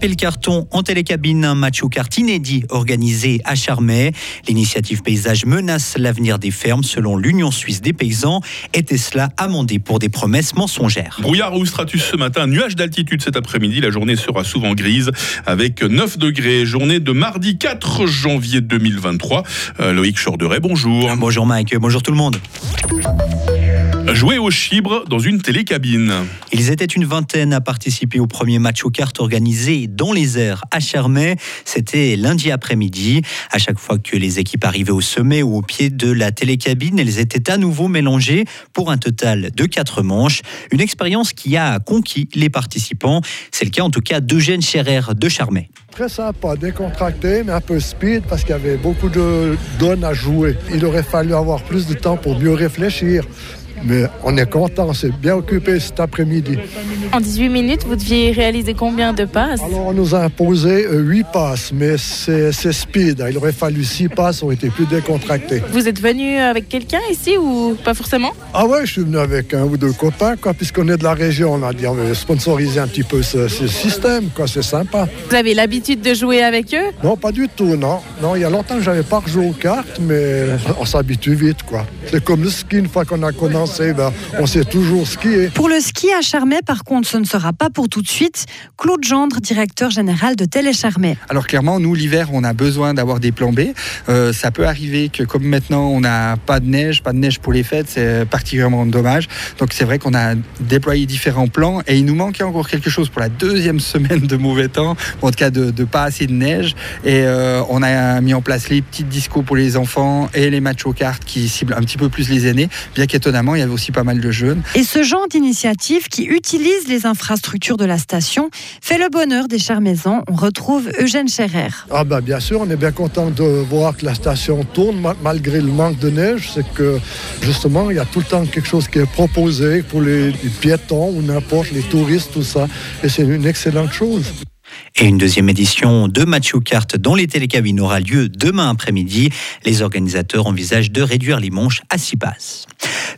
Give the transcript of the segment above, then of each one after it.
Taper le carton en télécabine, un match au kart inédit organisé à Charmey. L'initiative Paysage menace l'avenir des fermes selon l'Union suisse des paysans. Était cela amendé pour des promesses mensongères? Brouillard ou stratus ce matin, nuage d'altitude cet après-midi. La journée sera souvent grise avec 9 degrés. Journée de mardi 4 janvier 2023. Euh, Loïc Chorderet, bonjour. Bonjour Mike, bonjour tout le monde. Jouer au chibre dans une télécabine. Ils étaient une vingtaine à participer au premier match aux cartes organisé dans les airs à Charmey. C'était lundi après-midi. À chaque fois que les équipes arrivaient au sommet ou au pied de la télécabine, elles étaient à nouveau mélangées pour un total de quatre manches. Une expérience qui a conquis les participants. C'est le cas en tout cas d'Eugène Scherer de Charmey. Très sympa, décontracté, mais un peu speed parce qu'il y avait beaucoup de donnes à jouer. Il aurait fallu avoir plus de temps pour mieux réfléchir. Mais on est content, c'est bien occupé cet après-midi. En 18 minutes, vous deviez réaliser combien de passes? Alors on nous a imposé 8 passes, mais c'est speed. Il aurait fallu 6 passes, on était plus décontractés. Vous êtes venu avec quelqu'un ici ou pas forcément? Ah ouais, je suis venu avec un ou deux copains, quoi, puisqu'on est de la région. On a dit on veut sponsoriser un petit peu ce, ce système, quoi, c'est sympa. Vous avez l'habitude de jouer avec eux? Non, pas du tout, non. Non, il y a longtemps que j'avais pas rejoué aux cartes, mais on s'habitue vite, quoi. C'est comme le ski, une fois qu'on a commencé ben, on sait toujours skier. Pour le ski à Charmey, par contre, ce ne sera pas pour tout de suite. Claude Gendre, directeur général de Télécharmey. Alors clairement, nous, l'hiver, on a besoin d'avoir des plans B. Euh, ça peut arriver que comme maintenant, on n'a pas de neige, pas de neige pour les fêtes, c'est particulièrement dommage. Donc c'est vrai qu'on a déployé différents plans et il nous manquait encore quelque chose pour la deuxième semaine de mauvais temps, en tout cas de, pas assez de neige. Et euh, on a mis en place les petites discos pour les enfants et les matchs aux cartes qui ciblent un petit peu plus les aînés, bien qu'étonnamment, il y avait aussi pas mal de jeunes. Et ce genre d'initiative qui utilise les infrastructures de la station fait le bonheur des Charmaisans. On retrouve Eugène Scherer. Ah bah bien sûr, on est bien content de voir que la station tourne malgré le manque de neige. C'est que justement, il y a tout le temps quelque chose qui est proposé pour les, les piétons ou n'importe, les touristes, tout ça. Et c'est une excellente chose. Et une deuxième édition de Match Kart dans les télécabines aura lieu demain après-midi. Les organisateurs envisagent de réduire les manches à 6 passes.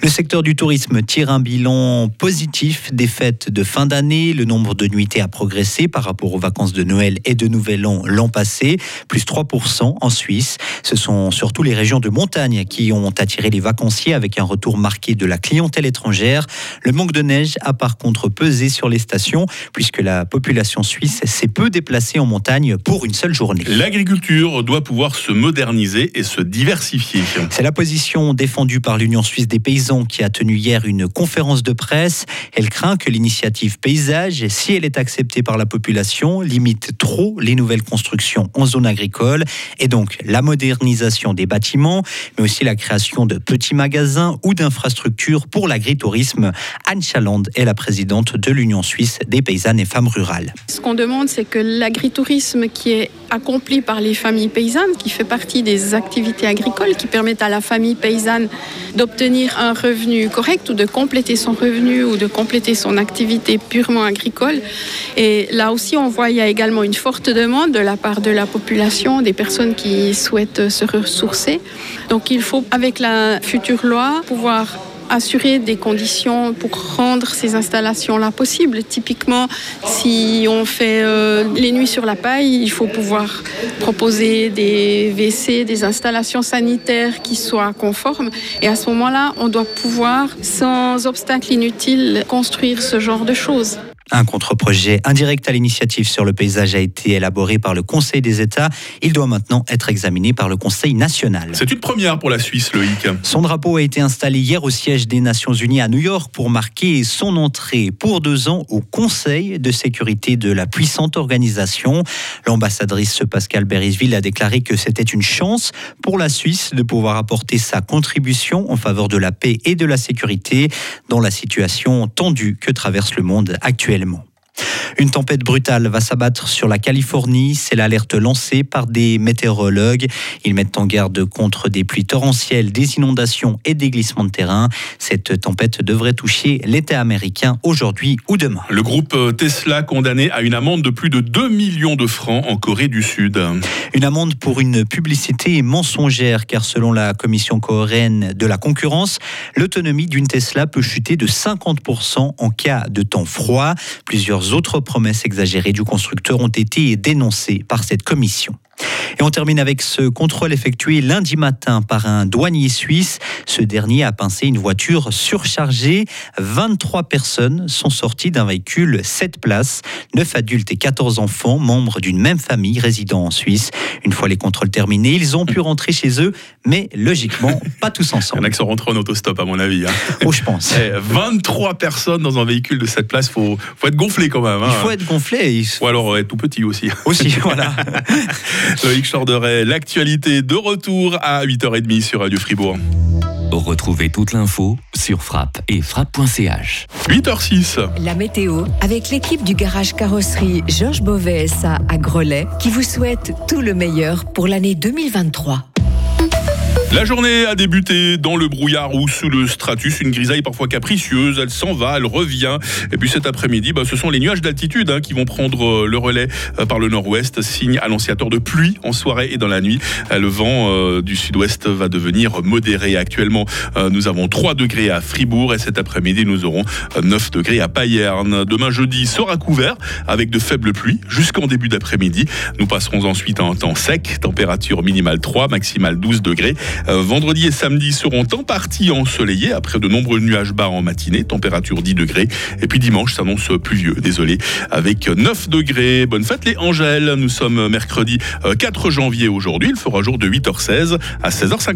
Le secteur du tourisme tire un bilan positif des fêtes de fin d'année. Le nombre de nuitées a progressé par rapport aux vacances de Noël et de Nouvel An l'an passé, plus 3% en Suisse. Ce sont surtout les régions de montagne qui ont attiré les vacanciers avec un retour marqué de la clientèle étrangère. Le manque de neige a par contre pesé sur les stations puisque la population suisse s'est peu déplacée en montagne pour une seule journée. L'agriculture doit pouvoir se moderniser et se diversifier. C'est la position défendue par l'Union suisse des paysans qui a tenu hier une conférence de presse. Elle craint que l'initiative paysage, si elle est acceptée par la population, limite trop les nouvelles constructions en zone agricole et donc la modernisation des bâtiments, mais aussi la création de petits magasins ou d'infrastructures pour l'agritourisme. Anne Chaland est la présidente de l'Union suisse des paysannes et femmes rurales. Ce qu'on demande, c'est que l'agritourisme qui est accompli par les familles paysannes, qui fait partie des activités agricoles, qui permettent à la famille paysanne d'obtenir un revenu correct ou de compléter son revenu ou de compléter son activité purement agricole. Et là aussi, on voit qu'il y a également une forte demande de la part de la population, des personnes qui souhaitent se ressourcer. Donc il faut, avec la future loi, pouvoir assurer des conditions pour rendre ces installations-là possibles. Typiquement, si on fait euh, les nuits sur la paille, il faut pouvoir proposer des WC, des installations sanitaires qui soient conformes. Et à ce moment-là, on doit pouvoir, sans obstacle inutile, construire ce genre de choses. Un contre-projet indirect à l'initiative sur le paysage a été élaboré par le Conseil des États. Il doit maintenant être examiné par le Conseil national. C'est une première pour la Suisse, Loïc. Son drapeau a été installé hier au siège des Nations Unies à New York pour marquer son entrée pour deux ans au Conseil de sécurité de la puissante organisation. L'ambassadrice Pascal Berisville a déclaré que c'était une chance pour la Suisse de pouvoir apporter sa contribution en faveur de la paix et de la sécurité dans la situation tendue que traverse le monde actuellement. Une tempête brutale va s'abattre sur la Californie. C'est l'alerte lancée par des météorologues. Ils mettent en garde contre des pluies torrentielles, des inondations et des glissements de terrain. Cette tempête devrait toucher l'État américain aujourd'hui ou demain. Le groupe Tesla condamné à une amende de plus de 2 millions de francs en Corée du Sud. Une amende pour une publicité mensongère, car selon la Commission coréenne de la concurrence, l'autonomie d'une Tesla peut chuter de 50% en cas de temps froid. Plusieurs autres promesses exagérées du constructeur ont été dénoncées par cette commission. Et on termine avec ce contrôle effectué lundi matin par un douanier suisse. Ce dernier a pincé une voiture surchargée. 23 personnes sont sorties d'un véhicule 7 places, 9 adultes et 14 enfants, membres d'une même famille résidant en Suisse. Une fois les contrôles terminés, ils ont pu rentrer chez eux, mais logiquement, pas tous Il y en ensemble. a qui sont rentrés en autostop, à mon avis. hein. Oh, je pense. Eh, 23 personnes dans un véhicule de cette place, faut, faut être gonflé quand même. hein. Il faut être gonflé. il- Ou alors être tout petit aussi. Aussi, voilà. Loïc Chorderet, l'actualité de retour à 8h30 sur Radio Fribourg. Retrouvez toute l'info sur frappe et frappe.ch. 8h06. La météo avec l'équipe du garage carrosserie Georges Beauvais SA à Grelais qui vous souhaite tout le meilleur pour l'année 2023. La journée a débuté dans le brouillard ou sous le stratus, une grisaille parfois capricieuse, elle s'en va, elle revient. Et puis cet après-midi, bah, ce sont les nuages d'altitude hein, qui vont prendre euh, le relais euh, par le nord-ouest, signe annonciateur de pluie en soirée et dans la nuit. Euh, Le vent du sud-ouest va devenir modéré. Actuellement, nous avons 3 degrés à Fribourg et cet après-midi, nous aurons euh, 9 degrés à Payerne. Demain jeudi sera couvert avec de faibles pluies jusqu'en début d'après-midi. Nous passerons ensuite à un temps sec, température minimale 3, maximale 12 degrés. Euh, vendredi et samedi seront en partie ensoleillés après de nombreux nuages bas en matinée, température 10 degrés. Et puis dimanche s'annonce pluvieux, désolé, avec 9 degrés. Bonne fête les Angèles. Nous sommes mercredi euh, 4 janvier aujourd'hui. Il fera jour de 8h16 à 16h50.